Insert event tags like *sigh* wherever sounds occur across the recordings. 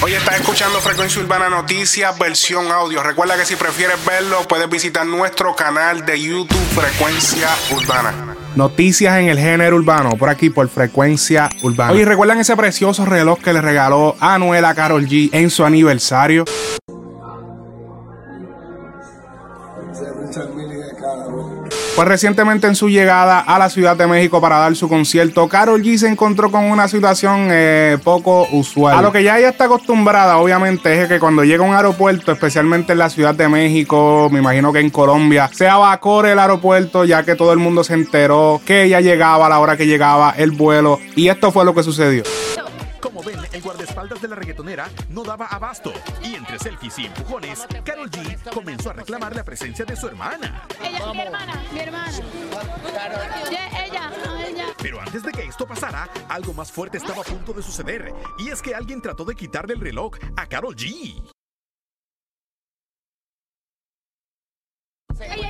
Hoy estás escuchando Frecuencia Urbana Noticias, versión audio. Recuerda que si prefieres verlo, puedes visitar nuestro canal de YouTube Frecuencia Urbana. Noticias en el género urbano, por aquí por Frecuencia Urbana. Oye, ¿recuerdan ese precioso reloj que le regaló Anuela Carol G en su aniversario? Pues recientemente en su llegada a la Ciudad de México para dar su concierto, Carol G se encontró con una situación eh, poco usual. A lo que ya ella está acostumbrada, obviamente, es que cuando llega a un aeropuerto, especialmente en la Ciudad de México, me imagino que en Colombia, se abacore el aeropuerto ya que todo el mundo se enteró que ella llegaba a la hora que llegaba el vuelo y esto fue lo que sucedió. Como ven, el guardaespaldas de la reggaetonera no daba abasto. Y entre selfies y empujones, Carol G comenzó a reclamar la presencia de su hermana. Ella, mi hermana, mi hermana. Ella, ella. Pero antes de que esto pasara, algo más fuerte estaba a punto de suceder. Y es que alguien trató de quitarle el reloj a Carol G. Ey,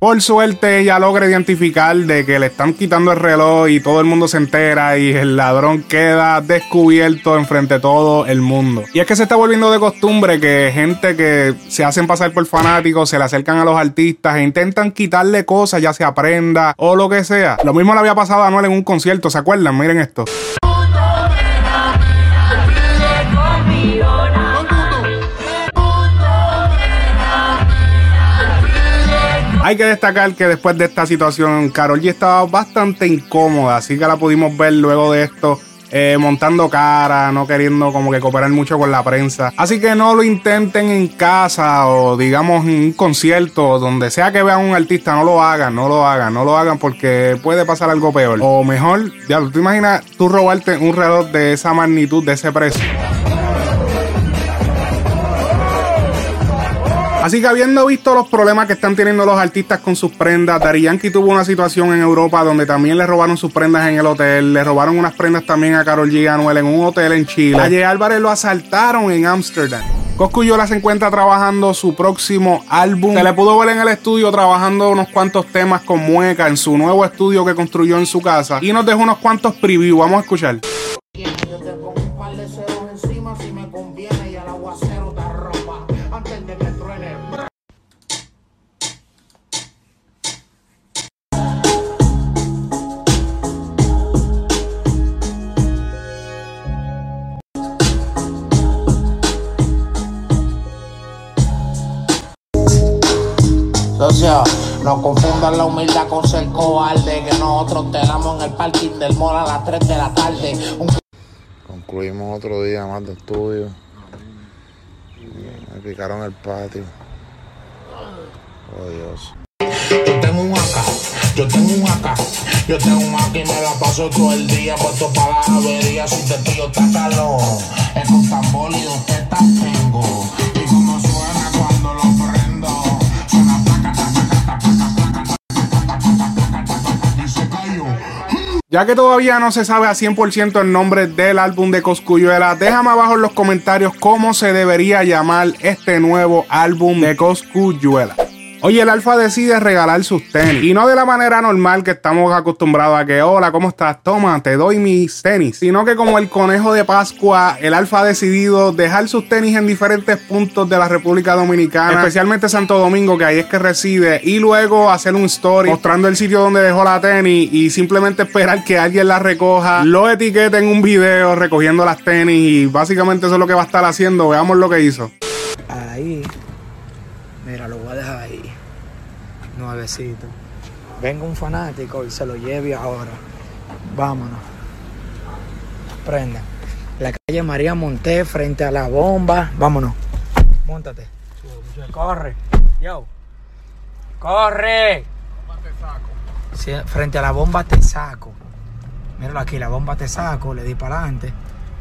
Por suerte ella logra identificar de que le están quitando el reloj y todo el mundo se entera y el ladrón queda descubierto enfrente de todo el mundo. Y es que se está volviendo de costumbre que gente que se hacen pasar por fanáticos se le acercan a los artistas e intentan quitarle cosas, ya sea prenda o lo que sea. Lo mismo le había pasado a Anuel en un concierto, ¿se acuerdan? Miren esto. Hay que destacar que después de esta situación, Carol G estaba bastante incómoda, así que la pudimos ver luego de esto. eh, montando cara, no queriendo como que cooperar mucho con la prensa. Así que no lo intenten en casa o digamos en un concierto, donde sea que vean un artista, no lo hagan, no lo hagan, no lo hagan porque puede pasar algo peor. O mejor, ya, ¿tú imaginas tú robarte un reloj de esa magnitud, de ese precio? Así que habiendo visto los problemas que están teniendo los artistas con sus prendas, Daddy Yankee tuvo una situación en Europa donde también le robaron sus prendas en el hotel, le robaron unas prendas también a Carol G Anuel en un hotel en Chile. A Jay Álvarez lo asaltaron en Ámsterdam. Coscuyola se encuentra trabajando su próximo álbum. Se le pudo ver en el estudio trabajando unos cuantos temas con mueca en su nuevo estudio que construyó en su casa y nos dejó unos cuantos previews. Vamos a escuchar. No confundan la humildad con ser cobarde, que nosotros te damos en el parking del mall a las 3 de la tarde. Un Concluimos otro día más de estudio. Me picaron el patio. Oh Dios. Yo tengo un acá, yo tengo un acá, yo tengo un acá y me la paso todo el día puesto para la avería. Si te pillo está calor, es un tambor y dos tetas tengo. Ya que todavía no se sabe a 100% el nombre del álbum de Coscuyuela, déjame abajo en los comentarios cómo se debería llamar este nuevo álbum de Coscuyuela. Oye, el Alfa decide regalar sus tenis. Y no de la manera normal que estamos acostumbrados a que, hola, ¿cómo estás? Toma, te doy mis tenis. Sino que como el conejo de Pascua, el Alfa ha decidido dejar sus tenis en diferentes puntos de la República Dominicana, especialmente Santo Domingo, que ahí es que reside, y luego hacer un story mostrando el sitio donde dejó la tenis y simplemente esperar que alguien la recoja, lo etiquete en un video recogiendo las tenis y básicamente eso es lo que va a estar haciendo. Veamos lo que hizo. Ahí. Mira, lo voy a dejar ahí. Nuevecito. Venga un fanático y se lo lleve ahora. Vámonos. Prenda. La calle María Monté frente a la bomba. Vámonos. Móntate. Corre. Yo. Corre. Frente a la bomba te saco. Míralo aquí, la bomba te saco, le di para adelante.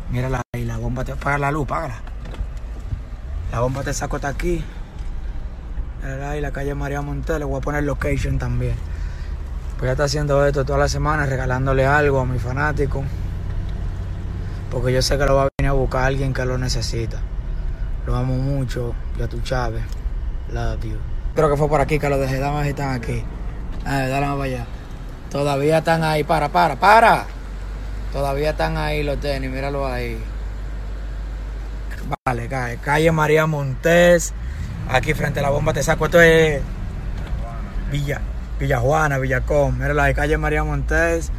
Mírala ahí, la bomba te. Paga la luz, págala. La bomba te saco está aquí. Ahí, la calle María Montel. Le voy a poner location también. Pues ya está haciendo esto toda la semana, regalándole algo a mi fanático. Porque yo sé que lo va a venir a buscar alguien que lo necesita. Lo amo mucho, ya tú Chávez. Love you. Creo que fue por aquí que lo dejé. Dame si están aquí. A ver, dale más para allá. Todavía están ahí. Para, para, para. Todavía están ahí los tenis, míralo ahí. Vale, calle, María Montés. Aquí frente a la bomba te saco. Esto es Villa, Villa Juana, Villacón. Míralo ahí, calle María Montés.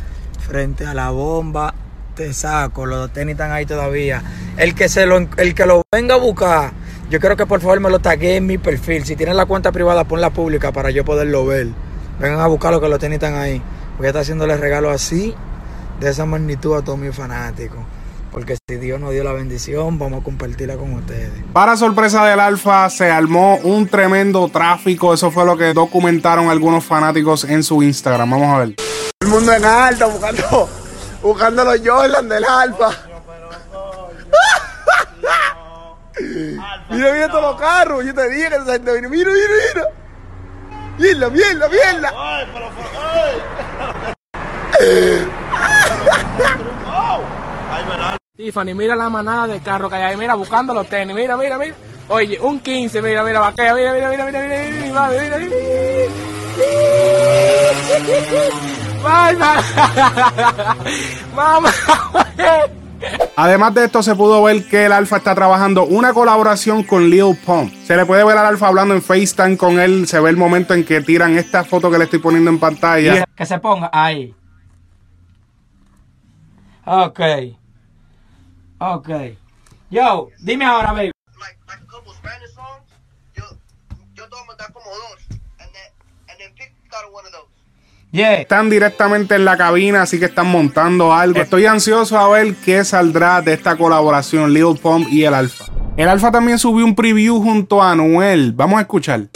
Frente a la bomba te saco. Los tenis están ahí todavía. El que, se lo, el que lo venga a buscar, yo quiero que por favor me lo tague en mi perfil. Si tienen la cuenta privada, ponla pública para yo poderlo ver. Vengan a buscarlo que los tenis están ahí. Voy a estar haciéndole regalo así, de esa magnitud a todos mis fanáticos. Porque si Dios nos dio la bendición, vamos a compartirla con ustedes. Para sorpresa del Alfa, se armó un tremendo tráfico. Eso fue lo que documentaron algunos fanáticos en su Instagram. Vamos a ver. El mundo en alto buscando, buscando los Jordan del Alfa. *laughs* mira, mira todos los carros. Yo te dije que viene. Mira, mira, mira. Mierda, mierda, mierda. *laughs* Tiffany, mira la manada de carro que hay ahí, mira, buscando los tenis, mira, mira, mira. Oye, un 15, mira, mira, vaquea, mira, mira, mira, mira, mira, mira, mira, mira, mira, Además de esto, se pudo ver que el Alfa está trabajando una colaboración con Lil Pump. Se le puede ver al Alfa hablando en FaceTime con él. Se ve el momento en que tiran esta foto que le estoy poniendo en pantalla. Que se ponga ahí. Ok. Ok. Yo, dime ahora, baby. like like a couple Spanish songs, yo yo tomo mandar como dos, and then and then pick out one of those. Yeah. Están directamente en la cabina, así que están montando algo. Estoy ansioso a ver qué saldrá de esta colaboración Lil Pump y el Alfa. El Alfa también subió un preview junto a Anuel. Vamos a escuchar.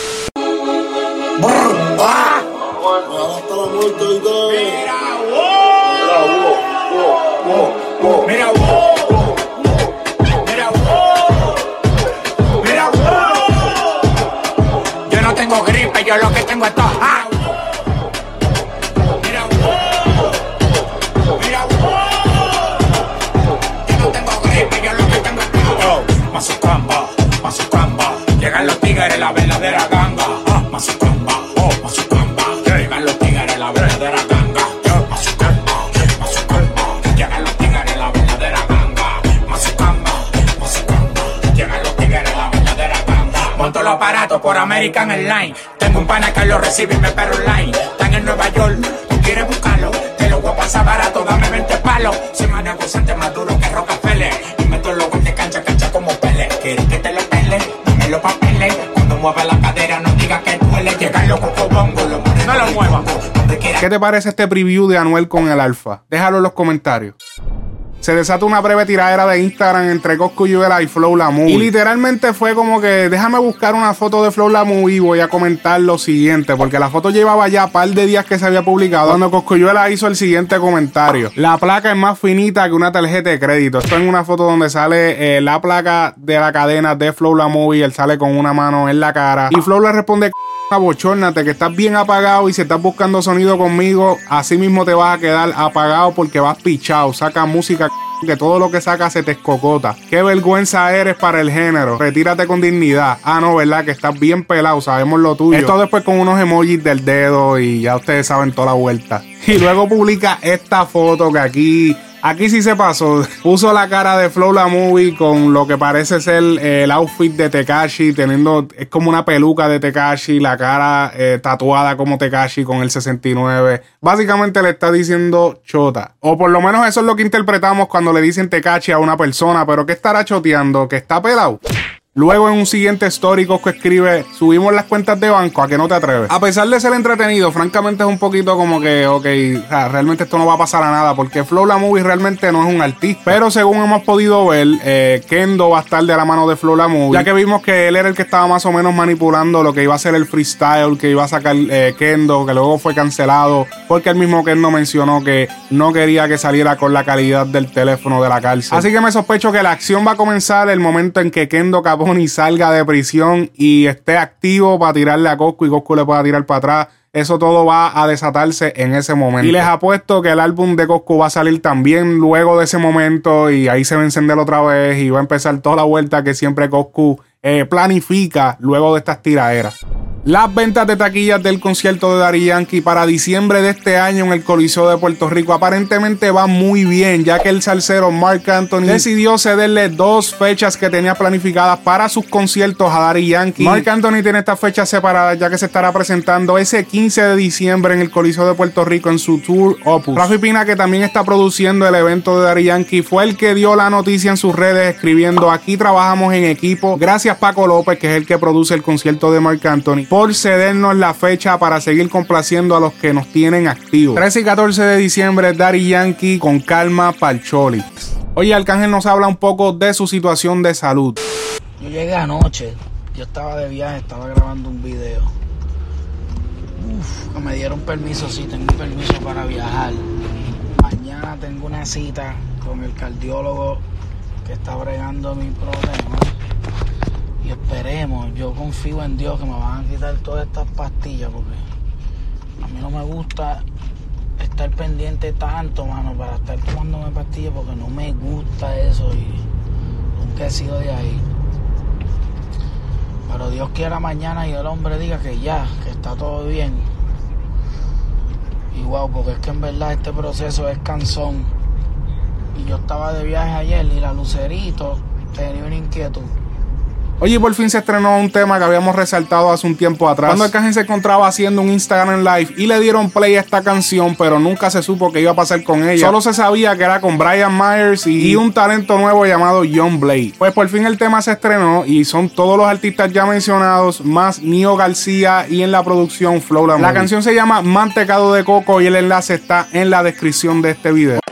que yo lo que tengo es toja. Ah. Mira. Mira. Yo no tengo gripe, yo lo que tengo es toja. Más su campo, más su campo. Llegan los tigres, la vela los aparatos por American Airlines. Tengo un pana que lo recibe y me perro online. Están en Nueva York, tú quieres buscarlo. Te lo voy a pasar barato, dame 20 palos. Se me negociante más duro que Rockefeller. Y meto los goles de cancha, cancha como Pele. ¿Quieres que te lo pele? Dame los papeles. Cuando mueva la cadera, no digas que duele. Llegan los cocobongos, los No lo muevas. ¿Qué te parece este preview de Anuel con el Alfa? Déjalo en los comentarios. Se desata una breve tiradera de Instagram entre Coscu Yuela y Flow La Movie. Y literalmente fue como que déjame buscar una foto de Flow La Movie y voy a comentar lo siguiente. Porque la foto llevaba ya par de días que se había publicado. Cuando Coscuyuela hizo el siguiente comentario. La placa es más finita que una tarjeta de crédito. Esto en una foto donde sale eh, la placa de la cadena de Flow La Movie. Él sale con una mano en la cara. Y Flow le responde abochórnate que estás bien apagado y si estás buscando sonido conmigo, así mismo te vas a quedar apagado porque vas pichado. Saca música que todo lo que sacas se te escocota. Qué vergüenza eres para el género. Retírate con dignidad. Ah, no, ¿verdad? Que estás bien pelado. Sabemos lo tuyo. Esto después con unos emojis del dedo y ya ustedes saben toda la vuelta. Y luego publica esta foto que aquí Aquí sí se pasó. Puso la cara de Flow la movie con lo que parece ser eh, el outfit de Tekashi, teniendo. Es como una peluca de Tekashi, la cara eh, tatuada como Tekashi con el 69. Básicamente le está diciendo chota. O por lo menos eso es lo que interpretamos cuando le dicen Tekashi a una persona. Pero ¿qué estará choteando? ¿Que está pelado? Luego en un siguiente story Cosco escribe, subimos las cuentas de banco, ¿a que no te atreves? A pesar de ser entretenido, francamente es un poquito como que, ok, realmente esto no va a pasar a nada, porque Flow la Movie realmente no es un artista. Pero según hemos podido ver, eh, Kendo va a estar de la mano de Flow la Movie, ya que vimos que él era el que estaba más o menos manipulando lo que iba a ser el freestyle, que iba a sacar eh, Kendo, que luego fue cancelado, porque el mismo Kendo mencionó que no quería que saliera con la calidad del teléfono de la cárcel. Así que me sospecho que la acción va a comenzar el momento en que Kendo Capone salga de prisión y esté activo para tirarle a Cosco y Cosco le pueda tirar para atrás. Eso todo va a desatarse en ese momento. Y les apuesto que el álbum de Cosco va a salir también luego de ese momento y ahí se va a encender otra vez y va a empezar toda la vuelta que siempre Coscu eh, planifica luego de estas tiraderas. Las ventas de taquillas del concierto de Daddy Yankee para diciembre de este año en el Coliseo de Puerto Rico aparentemente van muy bien, ya que el salsero Mark Anthony decidió cederle dos fechas que tenía planificadas para sus conciertos a Daddy Yankee. Mark Anthony tiene estas fechas separadas ya que se estará presentando ese 15 de diciembre en el Coliseo de Puerto Rico en su tour Opus. Rafi Pina, que también está produciendo el evento de Daddy Yankee, fue el que dio la noticia en sus redes escribiendo aquí trabajamos en equipo. Gracias Paco López, que es el que produce el concierto de Mark Anthony por cedernos la fecha para seguir complaciendo a los que nos tienen activos. 13 y 14 de diciembre, Daddy Yankee con calma Palcholi. Oye, Arcángel nos habla un poco de su situación de salud. Yo llegué anoche, yo estaba de viaje, estaba grabando un video. Uf, me dieron permiso, sí, tengo permiso para viajar. Mañana tengo una cita con el cardiólogo que está bregando mi problema yo confío en Dios que me van a quitar todas estas pastillas porque a mí no me gusta estar pendiente tanto, mano, para estar tomándome pastillas porque no me gusta eso y nunca he sido de ahí. Pero Dios quiera mañana y el hombre diga que ya, que está todo bien. Y wow, porque es que en verdad este proceso es cansón. Y yo estaba de viaje ayer y la lucerito tenía una inquietud. Oye, por fin se estrenó un tema que habíamos resaltado hace un tiempo atrás. Cuando Arcángel se encontraba haciendo un Instagram Live y le dieron play a esta canción, pero nunca se supo qué iba a pasar con ella. Solo se sabía que era con Brian Myers y un talento nuevo llamado John Blade. Pues por fin el tema se estrenó y son todos los artistas ya mencionados, más Nio García y en la producción Flow La, la canción se llama Mantecado de Coco y el enlace está en la descripción de este video.